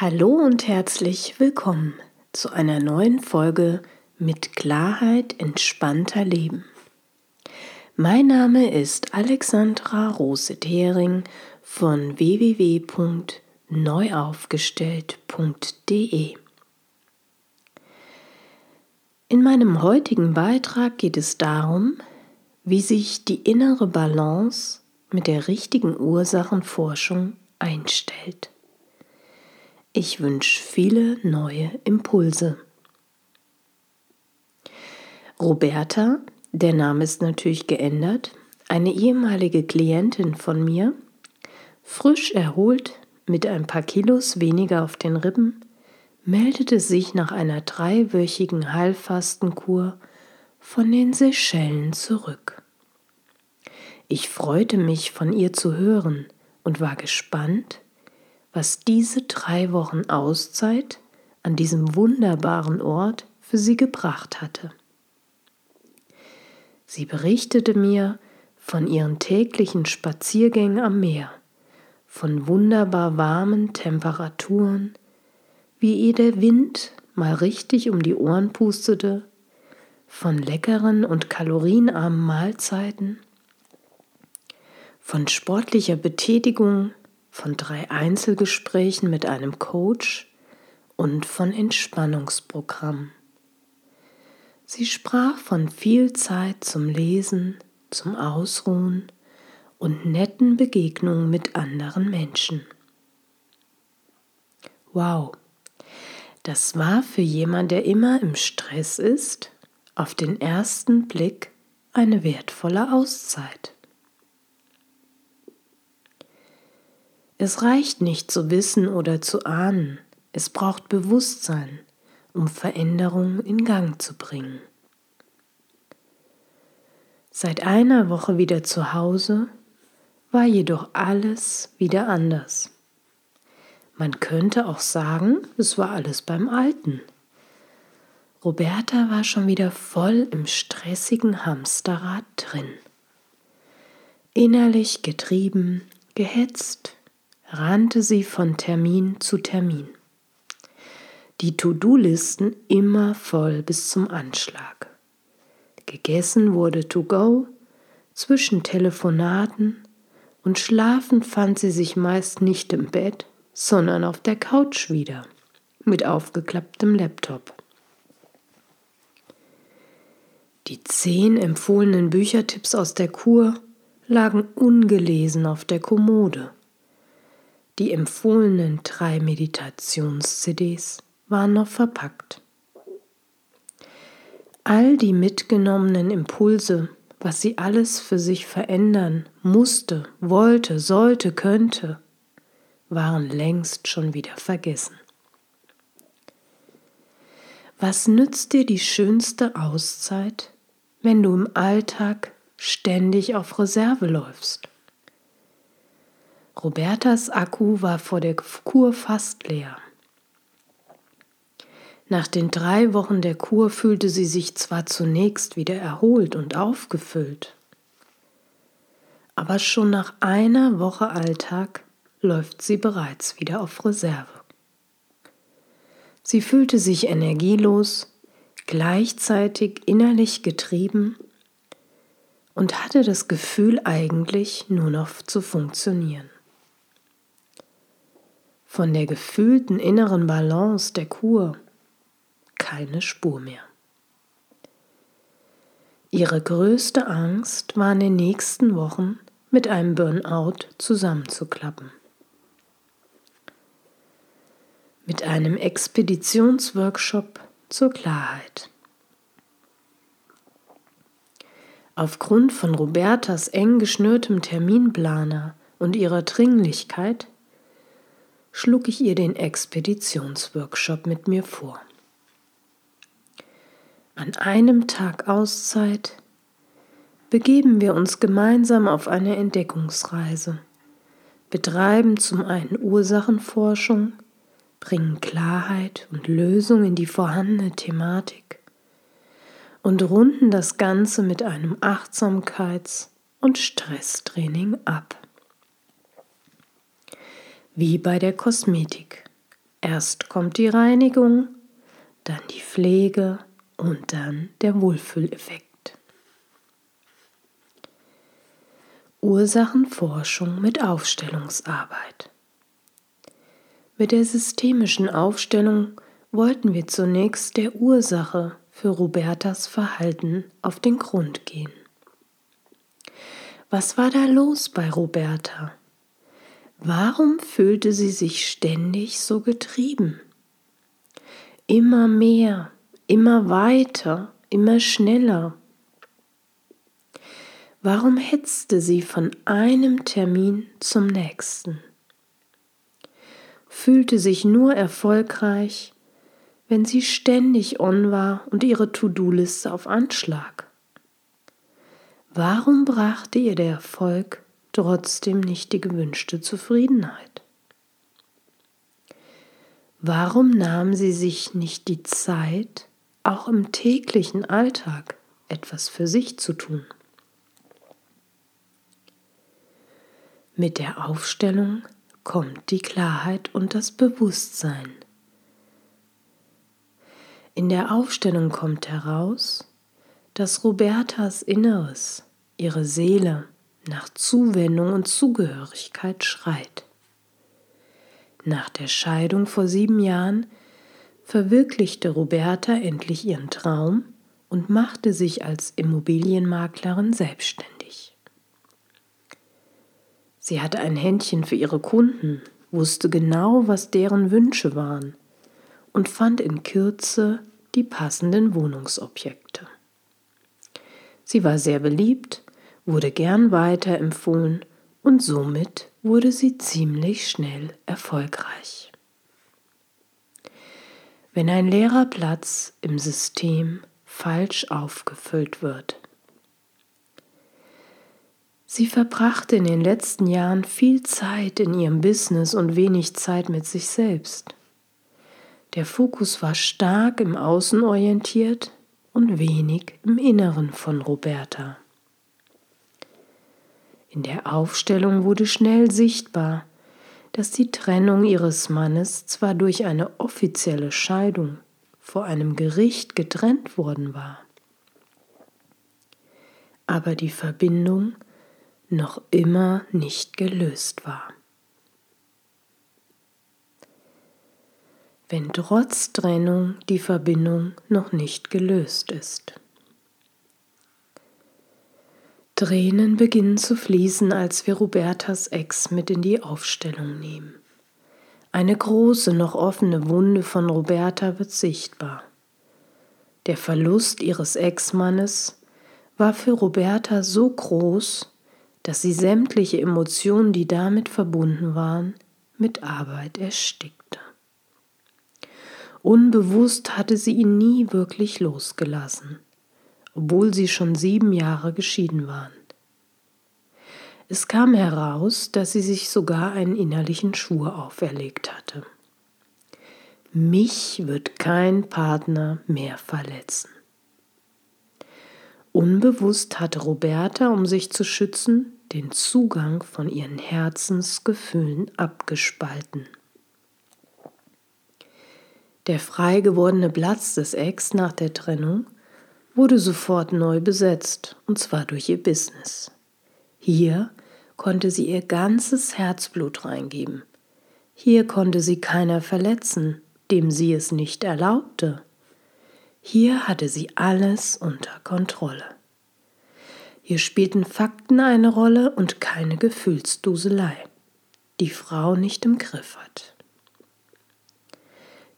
Hallo und herzlich willkommen zu einer neuen Folge mit Klarheit entspannter Leben. Mein Name ist Alexandra Rose-Thering von www.neuaufgestellt.de. In meinem heutigen Beitrag geht es darum, wie sich die innere Balance mit der richtigen Ursachenforschung einstellt. Ich wünsche viele neue Impulse. Roberta, der Name ist natürlich geändert, eine ehemalige Klientin von mir, frisch erholt mit ein paar Kilos weniger auf den Rippen, meldete sich nach einer dreiwöchigen Heilfastenkur von den Seychellen zurück. Ich freute mich, von ihr zu hören und war gespannt, was diese drei Wochen Auszeit an diesem wunderbaren Ort für sie gebracht hatte. Sie berichtete mir von ihren täglichen Spaziergängen am Meer, von wunderbar warmen Temperaturen, wie ihr der Wind mal richtig um die Ohren pustete, von leckeren und kalorienarmen Mahlzeiten, von sportlicher Betätigung von drei Einzelgesprächen mit einem Coach und von Entspannungsprogrammen. Sie sprach von viel Zeit zum Lesen, zum Ausruhen und netten Begegnungen mit anderen Menschen. Wow, das war für jemand, der immer im Stress ist, auf den ersten Blick eine wertvolle Auszeit. Es reicht nicht zu wissen oder zu ahnen, es braucht Bewusstsein, um Veränderungen in Gang zu bringen. Seit einer Woche wieder zu Hause war jedoch alles wieder anders. Man könnte auch sagen, es war alles beim Alten. Roberta war schon wieder voll im stressigen Hamsterrad drin. Innerlich getrieben, gehetzt, rannte sie von Termin zu Termin. Die To-Do-Listen immer voll bis zum Anschlag. Gegessen wurde to go, zwischen Telefonaten und schlafen fand sie sich meist nicht im Bett, sondern auf der Couch wieder, mit aufgeklapptem Laptop. Die zehn empfohlenen Büchertipps aus der Kur lagen ungelesen auf der Kommode. Die empfohlenen drei Meditations-CDs waren noch verpackt. All die mitgenommenen Impulse, was sie alles für sich verändern musste, wollte, sollte, könnte, waren längst schon wieder vergessen. Was nützt dir die schönste Auszeit, wenn du im Alltag ständig auf Reserve läufst? Robertas Akku war vor der Kur fast leer. Nach den drei Wochen der Kur fühlte sie sich zwar zunächst wieder erholt und aufgefüllt, aber schon nach einer Woche Alltag läuft sie bereits wieder auf Reserve. Sie fühlte sich energielos, gleichzeitig innerlich getrieben und hatte das Gefühl eigentlich nur noch zu funktionieren. Von der gefühlten inneren Balance der Kur keine Spur mehr. Ihre größte Angst war in den nächsten Wochen mit einem Burnout zusammenzuklappen. Mit einem Expeditionsworkshop zur Klarheit. Aufgrund von Robertas eng geschnürtem Terminplaner und ihrer Dringlichkeit schlug ich ihr den Expeditionsworkshop mit mir vor. An einem Tag Auszeit begeben wir uns gemeinsam auf eine Entdeckungsreise, betreiben zum einen Ursachenforschung, bringen Klarheit und Lösung in die vorhandene Thematik und runden das Ganze mit einem Achtsamkeits- und Stresstraining ab wie bei der Kosmetik. Erst kommt die Reinigung, dann die Pflege und dann der Wohlfühleffekt. Ursachenforschung mit Aufstellungsarbeit. Mit der systemischen Aufstellung wollten wir zunächst der Ursache für Robertas Verhalten auf den Grund gehen. Was war da los bei Roberta? Warum fühlte sie sich ständig so getrieben? Immer mehr, immer weiter, immer schneller. Warum hetzte sie von einem Termin zum nächsten? Fühlte sich nur erfolgreich, wenn sie ständig on war und ihre To-Do-Liste auf Anschlag? Warum brachte ihr der Erfolg trotzdem nicht die gewünschte Zufriedenheit? Warum nahm sie sich nicht die Zeit, auch im täglichen Alltag etwas für sich zu tun? Mit der Aufstellung kommt die Klarheit und das Bewusstsein. In der Aufstellung kommt heraus, dass Robertas Inneres, ihre Seele, nach Zuwendung und Zugehörigkeit schreit. Nach der Scheidung vor sieben Jahren verwirklichte Roberta endlich ihren Traum und machte sich als Immobilienmaklerin selbstständig. Sie hatte ein Händchen für ihre Kunden, wusste genau, was deren Wünsche waren und fand in Kürze die passenden Wohnungsobjekte. Sie war sehr beliebt, wurde gern weiterempfohlen und somit wurde sie ziemlich schnell erfolgreich. Wenn ein leerer Platz im System falsch aufgefüllt wird. Sie verbrachte in den letzten Jahren viel Zeit in ihrem Business und wenig Zeit mit sich selbst. Der Fokus war stark im Außen orientiert und wenig im Inneren von Roberta. In der Aufstellung wurde schnell sichtbar, dass die Trennung ihres Mannes zwar durch eine offizielle Scheidung vor einem Gericht getrennt worden war, aber die Verbindung noch immer nicht gelöst war. wenn trotz Trennung die Verbindung noch nicht gelöst ist. Tränen beginnen zu fließen, als wir Robertas Ex mit in die Aufstellung nehmen. Eine große, noch offene Wunde von Roberta wird sichtbar. Der Verlust ihres Ex-Mannes war für Roberta so groß, dass sie sämtliche Emotionen, die damit verbunden waren, mit Arbeit erstickte. Unbewusst hatte sie ihn nie wirklich losgelassen, obwohl sie schon sieben Jahre geschieden waren. Es kam heraus, dass sie sich sogar einen innerlichen Schwur auferlegt hatte. Mich wird kein Partner mehr verletzen. Unbewusst hatte Roberta, um sich zu schützen, den Zugang von ihren Herzensgefühlen abgespalten. Der frei gewordene Platz des Ex nach der Trennung wurde sofort neu besetzt, und zwar durch ihr Business. Hier konnte sie ihr ganzes Herzblut reingeben. Hier konnte sie keiner verletzen, dem sie es nicht erlaubte. Hier hatte sie alles unter Kontrolle. Hier spielten Fakten eine Rolle und keine Gefühlsduselei, die Frau nicht im Griff hat.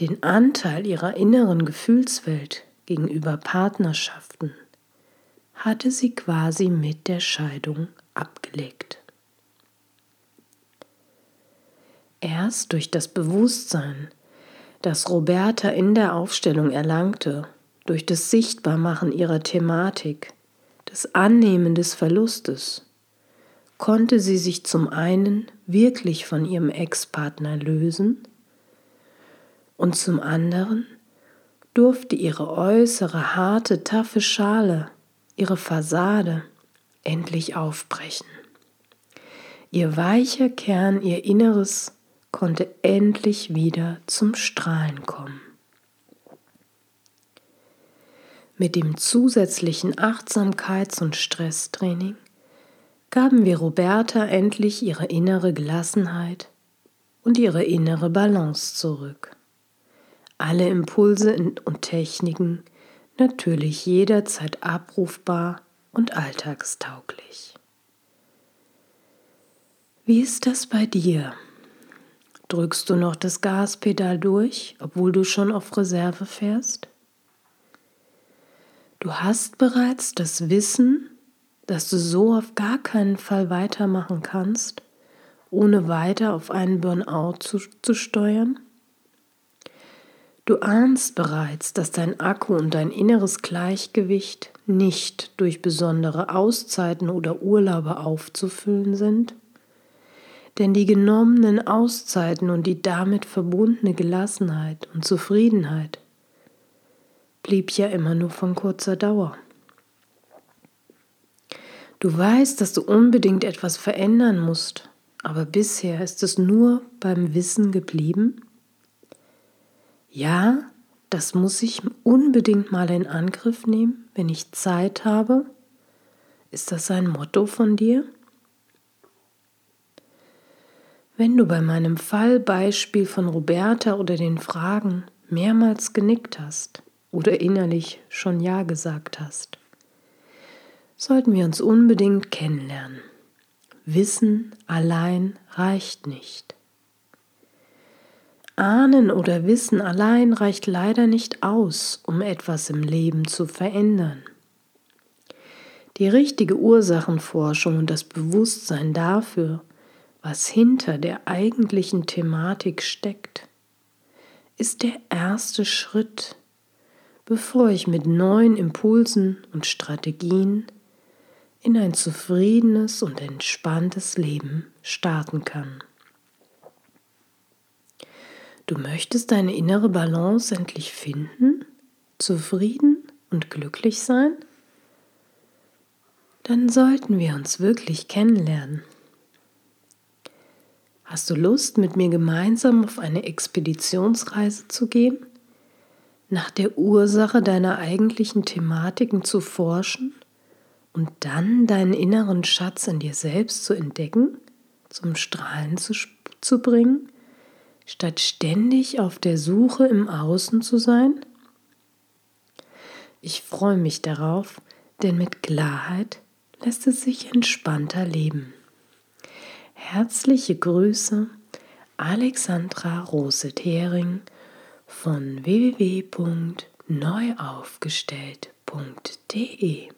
Den Anteil ihrer inneren Gefühlswelt gegenüber Partnerschaften hatte sie quasi mit der Scheidung abgelegt. Erst durch das Bewusstsein, das Roberta in der Aufstellung erlangte, durch das Sichtbarmachen ihrer Thematik, das Annehmen des Verlustes, konnte sie sich zum einen wirklich von ihrem Ex-Partner lösen und zum anderen durfte ihre äußere, harte, taffe Schale, ihre Fassade endlich aufbrechen. Ihr weicher Kern, ihr inneres, konnte endlich wieder zum Strahlen kommen. Mit dem zusätzlichen Achtsamkeits- und Stresstraining gaben wir Roberta endlich ihre innere Gelassenheit und ihre innere Balance zurück. Alle Impulse und Techniken natürlich jederzeit abrufbar und alltagstauglich. Wie ist das bei dir? Drückst du noch das Gaspedal durch, obwohl du schon auf Reserve fährst? Du hast bereits das Wissen, dass du so auf gar keinen Fall weitermachen kannst, ohne weiter auf einen Burnout zu, zu steuern? Du ahnst bereits, dass dein Akku und dein inneres Gleichgewicht nicht durch besondere Auszeiten oder Urlaube aufzufüllen sind? Denn die genommenen Auszeiten und die damit verbundene Gelassenheit und Zufriedenheit blieb ja immer nur von kurzer Dauer. Du weißt, dass du unbedingt etwas verändern musst, aber bisher ist es nur beim Wissen geblieben? Ja, das muss ich unbedingt mal in Angriff nehmen, wenn ich Zeit habe. Ist das ein Motto von dir? Wenn du bei meinem Fallbeispiel von Roberta oder den Fragen mehrmals genickt hast oder innerlich schon Ja gesagt hast, sollten wir uns unbedingt kennenlernen. Wissen allein reicht nicht. Ahnen oder Wissen allein reicht leider nicht aus, um etwas im Leben zu verändern. Die richtige Ursachenforschung und das Bewusstsein dafür, was hinter der eigentlichen Thematik steckt, ist der erste Schritt, bevor ich mit neuen Impulsen und Strategien in ein zufriedenes und entspanntes Leben starten kann. Du möchtest deine innere Balance endlich finden, zufrieden und glücklich sein? Dann sollten wir uns wirklich kennenlernen. Hast du Lust, mit mir gemeinsam auf eine Expeditionsreise zu gehen? Nach der Ursache deiner eigentlichen Thematiken zu forschen und dann deinen inneren Schatz in dir selbst zu entdecken, zum Strahlen zu, zu bringen, statt ständig auf der Suche im Außen zu sein? Ich freue mich darauf, denn mit Klarheit lässt es sich entspannter leben. Herzliche Grüße, Alexandra Rose-Thering von www.neuaufgestellt.de